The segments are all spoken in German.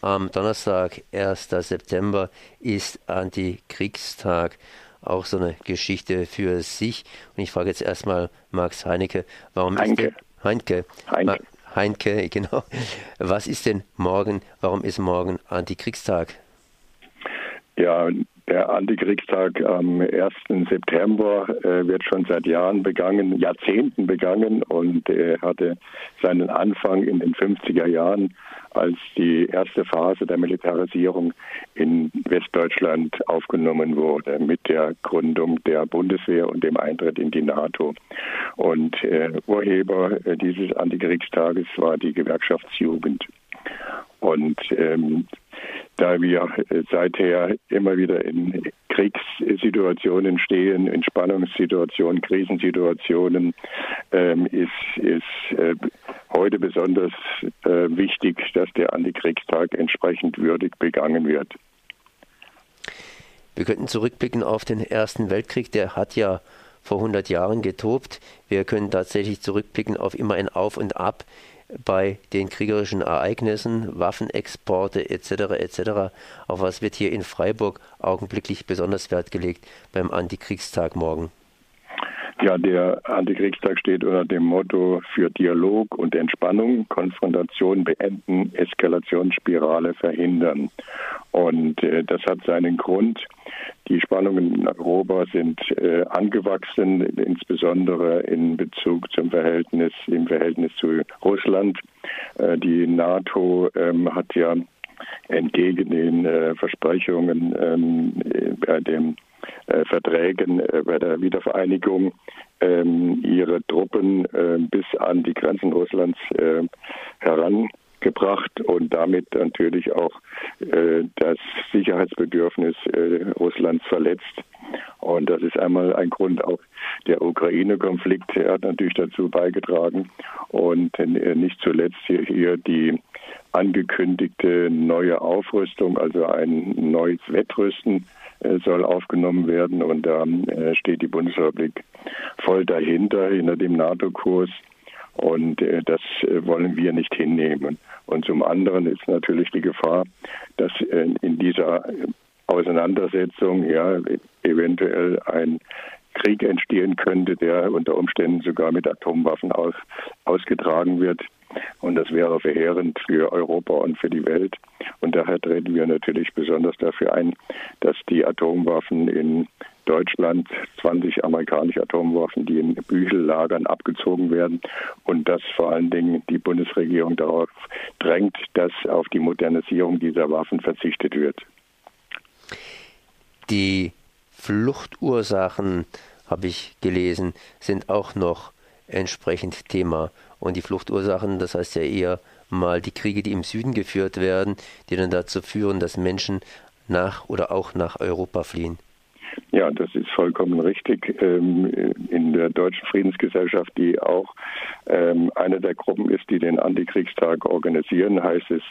Am Donnerstag, 1. September, ist Antikriegstag. Auch so eine Geschichte für sich. Und ich frage jetzt erstmal Max Heinecke, warum Heinke. ist denn Heinke? Heinke. Heinke, genau. Was ist denn morgen? Warum ist morgen Antikriegstag? Ja, der Antikriegstag am 1. September äh, wird schon seit Jahren begangen, Jahrzehnten begangen und er hatte seinen Anfang in den 50er Jahren, als die erste Phase der Militarisierung in Westdeutschland aufgenommen wurde, mit der Gründung der Bundeswehr und dem Eintritt in die NATO. Und äh, Urheber äh, dieses Antikriegstages war die Gewerkschaftsjugend. Und ähm, da wir seither immer wieder in Kriegssituationen stehen, in Spannungssituationen, Krisensituationen, ähm, ist, ist äh, heute besonders äh, wichtig, dass der Antikriegstag entsprechend würdig begangen wird. Wir könnten zurückblicken auf den Ersten Weltkrieg, der hat ja vor 100 Jahren getobt. Wir können tatsächlich zurückblicken auf immer ein Auf und Ab bei den kriegerischen Ereignissen, Waffenexporte etc. etc. Auf was wird hier in Freiburg augenblicklich besonders Wert gelegt beim Antikriegstag morgen? Ja, der Antikriegstag steht unter dem Motto für Dialog und Entspannung, Konfrontation beenden, Eskalationsspirale verhindern. Und äh, das hat seinen Grund. Die Spannungen in Europa sind äh, angewachsen, insbesondere in Bezug zum Verhältnis, im Verhältnis zu Russland. Äh, die NATO ähm, hat ja entgegen den äh, Versprechungen ähm, bei den äh, Verträgen äh, bei der Wiedervereinigung ähm, ihre Truppen äh, bis an die Grenzen Russlands äh, herangebracht und damit natürlich auch äh, das Sicherheitsbedürfnis äh, Russlands verletzt. Und das ist einmal ein Grund auch der Ukraine-Konflikt. Hat natürlich dazu beigetragen und nicht zuletzt hier, hier die angekündigte neue Aufrüstung, also ein neues Wettrüsten äh, soll aufgenommen werden. Und da äh, steht die Bundesrepublik voll dahinter, hinter dem NATO-Kurs. Und äh, das wollen wir nicht hinnehmen. Und zum anderen ist natürlich die Gefahr, dass in dieser Auseinandersetzung ja eventuell ein Krieg entstehen könnte, der unter Umständen sogar mit Atomwaffen aus, ausgetragen wird. Und das wäre verheerend für Europa und für die Welt. Und daher treten wir natürlich besonders dafür ein, dass die Atomwaffen in Deutschland 20 amerikanische Atomwaffen, die in Büchellagern abgezogen werden und dass vor allen Dingen die Bundesregierung darauf drängt, dass auf die Modernisierung dieser Waffen verzichtet wird. Die Fluchtursachen, habe ich gelesen, sind auch noch entsprechend Thema. Und die Fluchtursachen, das heißt ja eher mal die Kriege, die im Süden geführt werden, die dann dazu führen, dass Menschen nach oder auch nach Europa fliehen. Ja, das ist vollkommen richtig. Ähm, in der Deutschen Friedensgesellschaft, die auch ähm, eine der Gruppen ist, die den Antikriegstag organisieren, heißt es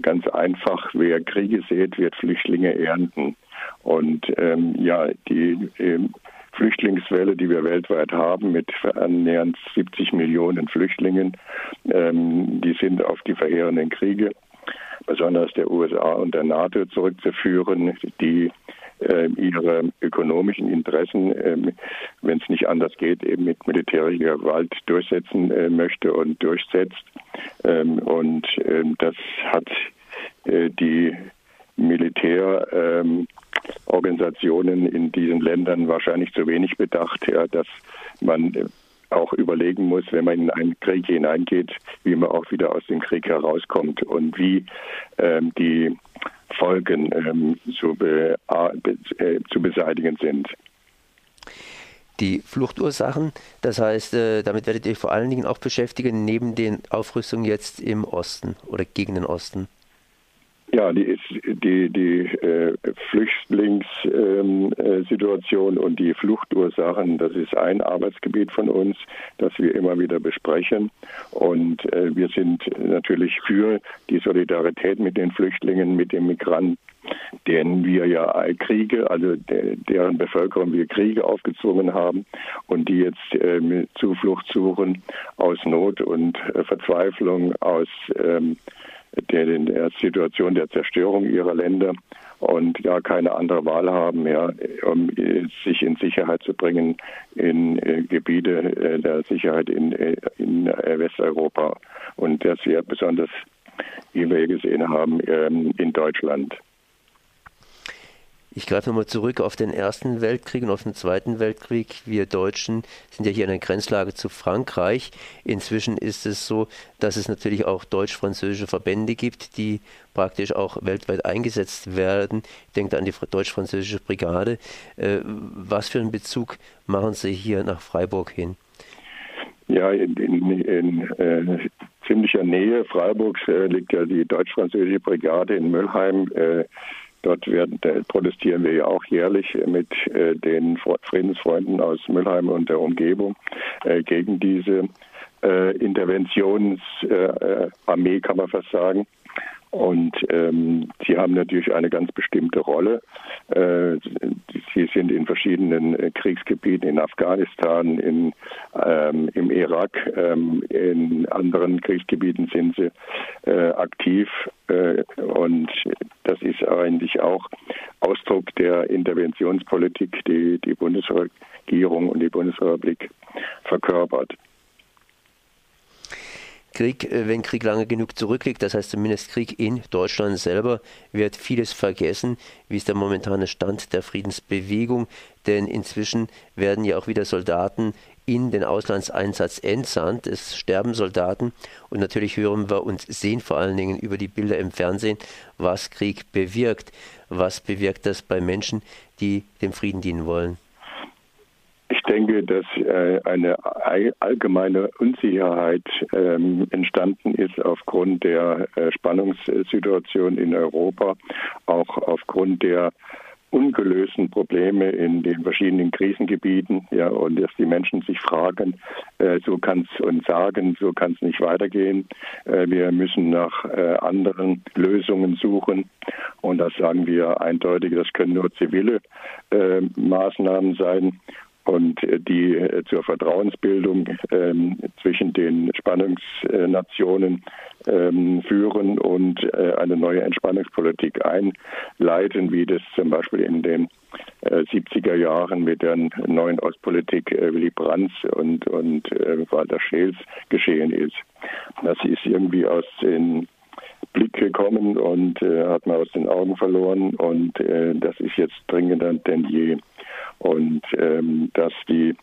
ganz einfach, wer Kriege sät, wird Flüchtlinge ernten. Und ähm, ja, die Flüchtlingswelle, die wir weltweit haben, mit annähernd 70 Millionen Flüchtlingen, ähm, die sind auf die verheerenden Kriege, besonders der USA und der NATO zurückzuführen, die äh, ihre ökonomischen Interessen, äh, wenn es nicht anders geht, eben mit militärischer Gewalt durchsetzen äh, möchte und durchsetzt. Ähm, und ähm, das hat äh, die Militär ähm, Organisationen in diesen Ländern wahrscheinlich zu wenig bedacht, ja, dass man auch überlegen muss, wenn man in einen Krieg hineingeht, wie man auch wieder aus dem Krieg herauskommt und wie ähm, die Folgen ähm, zu, be äh, zu beseitigen sind. Die Fluchtursachen, das heißt, äh, damit werdet ihr vor allen Dingen auch beschäftigen, neben den Aufrüstungen jetzt im Osten oder gegen den Osten. Ja, die, die, die äh, Flüchtlingssituation ähm, äh, und die Fluchtursachen, das ist ein Arbeitsgebiet von uns, das wir immer wieder besprechen. Und äh, wir sind natürlich für die Solidarität mit den Flüchtlingen, mit den Migranten, denen wir ja Kriege, also de, deren Bevölkerung wir Kriege aufgezwungen haben und die jetzt ähm, Zuflucht suchen aus Not und äh, Verzweiflung, aus ähm, der, der Situation der Zerstörung ihrer Länder und ja keine andere Wahl haben, ja, um sich in Sicherheit zu bringen in äh, Gebiete äh, der Sicherheit in, äh, äh, Westeuropa und das wir besonders, wie wir gesehen haben, ähm, in Deutschland. Ich greife nochmal zurück auf den Ersten Weltkrieg und auf den Zweiten Weltkrieg. Wir Deutschen sind ja hier in einer Grenzlage zu Frankreich. Inzwischen ist es so, dass es natürlich auch deutsch-französische Verbände gibt, die praktisch auch weltweit eingesetzt werden. Ich denke an die deutsch-französische Brigade. Äh, was für einen Bezug machen Sie hier nach Freiburg hin? Ja, in, in, in äh, ziemlicher Nähe Freiburgs äh, liegt ja die deutsch-französische Brigade in Müllheim. Äh, Dort werden, protestieren wir ja auch jährlich mit äh, den Friedensfreunden aus Müllheim und der Umgebung äh, gegen diese äh, Interventionsarmee, kann man fast sagen. Und ähm, sie haben natürlich eine ganz bestimmte Rolle. Äh, sie sind in verschiedenen äh, Kriegsgebieten, in Afghanistan, in, ähm, im Irak, ähm, in anderen Kriegsgebieten sind sie äh, aktiv. Äh, und das ist eigentlich auch Ausdruck der Interventionspolitik, die die Bundesregierung und die Bundesrepublik verkörpert. Krieg, äh, wenn Krieg lange genug zurückliegt, das heißt zumindest Krieg in Deutschland selber, wird vieles vergessen. Wie ist der momentane Stand der Friedensbewegung? Denn inzwischen werden ja auch wieder Soldaten in den Auslandseinsatz entsandt. Es sterben Soldaten und natürlich hören wir und sehen vor allen Dingen über die Bilder im Fernsehen, was Krieg bewirkt. Was bewirkt das bei Menschen, die dem Frieden dienen wollen? Ich denke, dass äh, eine allgemeine Unsicherheit ähm, entstanden ist aufgrund der äh, Spannungssituation in Europa, auch aufgrund der ungelösten Probleme in den verschiedenen Krisengebieten, ja, und dass die Menschen sich fragen, äh, so kann es und sagen, so kann es nicht weitergehen. Äh, wir müssen nach äh, anderen Lösungen suchen. Und das sagen wir eindeutig, das können nur zivile äh, Maßnahmen sein und äh, die äh, zur Vertrauensbildung ähm, zwischen den Spannungsnationen ähm, führen und äh, eine neue Entspannungspolitik einleiten, wie das zum Beispiel in den äh, 70er Jahren mit der neuen Ostpolitik äh, Willy Brandt und, und äh, Walter Scheels geschehen ist. Das ist irgendwie aus den Blick gekommen und äh, hat man aus den Augen verloren und äh, das ist jetzt dringender denn je und ähm, dass die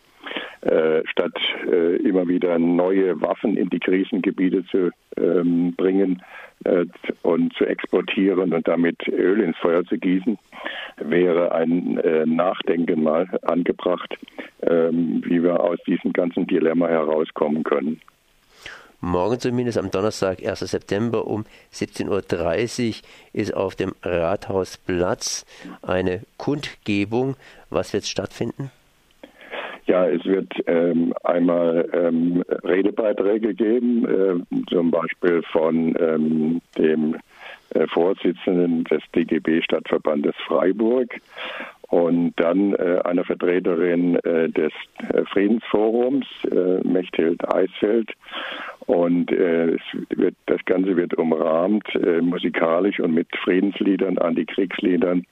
äh, statt äh, immer wieder neue Waffen in die Krisengebiete zu ähm, bringen äh, und zu exportieren und damit Öl ins Feuer zu gießen, wäre ein äh, Nachdenken mal angebracht, ähm, wie wir aus diesem ganzen Dilemma herauskommen können. Morgen zumindest am Donnerstag, 1. September um 17.30 Uhr ist auf dem Rathausplatz eine Kundgebung. Was wird stattfinden? Ja, es wird ähm, einmal ähm, Redebeiträge geben, äh, zum Beispiel von ähm, dem äh, Vorsitzenden des DGB Stadtverbandes Freiburg und dann äh, einer Vertreterin äh, des äh, Friedensforums, äh, Mechthild Eisfeld. Und äh, wird, das Ganze wird umrahmt äh, musikalisch und mit Friedensliedern, Antikriegsliedern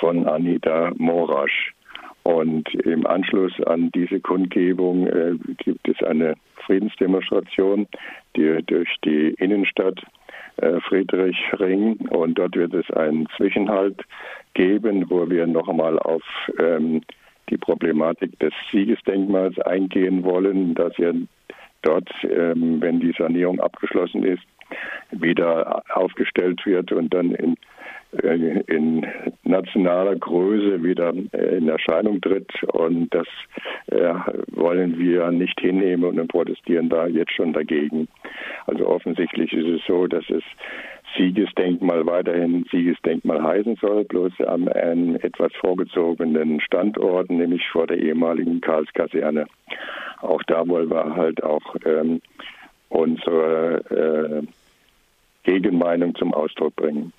von Anita Morasch. Und im Anschluss an diese Kundgebung äh, gibt es eine Friedensdemonstration, die durch die Innenstadt äh, Friedrichring und dort wird es einen Zwischenhalt geben, wo wir noch einmal auf ähm, die Problematik des Siegesdenkmals eingehen wollen, dass ja dort, ähm, wenn die Sanierung abgeschlossen ist, wieder aufgestellt wird und dann in, in nationaler Größe wieder äh, in Erscheinung tritt. Und das äh, wollen wir nicht hinnehmen und protestieren da jetzt schon dagegen. Also offensichtlich ist es so, dass es Siegesdenkmal weiterhin Siegesdenkmal heißen soll, bloß an einem etwas vorgezogenen Standort, nämlich vor der ehemaligen Karlskaserne. Auch da wollen wir halt auch ähm, unsere äh, Gegenmeinung zum Ausdruck bringen.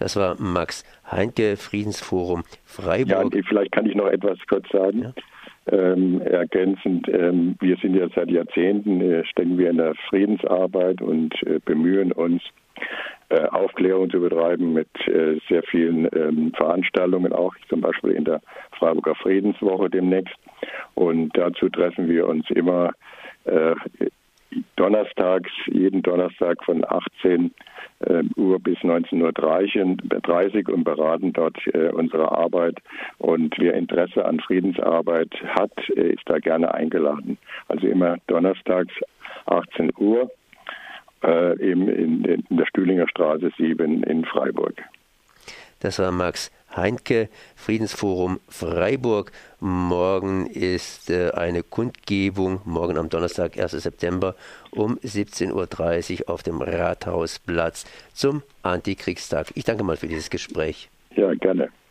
Das war Max Heinke, Friedensforum Freiburg. Ja, vielleicht kann ich noch etwas kurz sagen. Ja. Ähm, ergänzend, ähm, wir sind ja seit Jahrzehnten, äh, stecken wir in der Friedensarbeit und äh, bemühen uns, äh, Aufklärung zu betreiben mit äh, sehr vielen ähm, Veranstaltungen, auch zum Beispiel in der Freiburger Friedenswoche demnächst. Und dazu treffen wir uns immer äh, donnerstags, jeden Donnerstag von 18 äh, Uhr bis 19.30 Uhr und beraten dort äh, unsere Arbeit. Und wer Interesse an Friedensarbeit hat, äh, ist da gerne eingeladen. Also immer donnerstags 18 Uhr äh, eben in, in der Stühlinger Straße 7 in Freiburg. Das war Max Heinke, Friedensforum Freiburg. Morgen ist äh, eine Kundgebung, morgen am Donnerstag, 1. September um 17.30 Uhr auf dem Rathausplatz zum Antikriegstag. Ich danke mal für dieses Gespräch. Ja, gerne.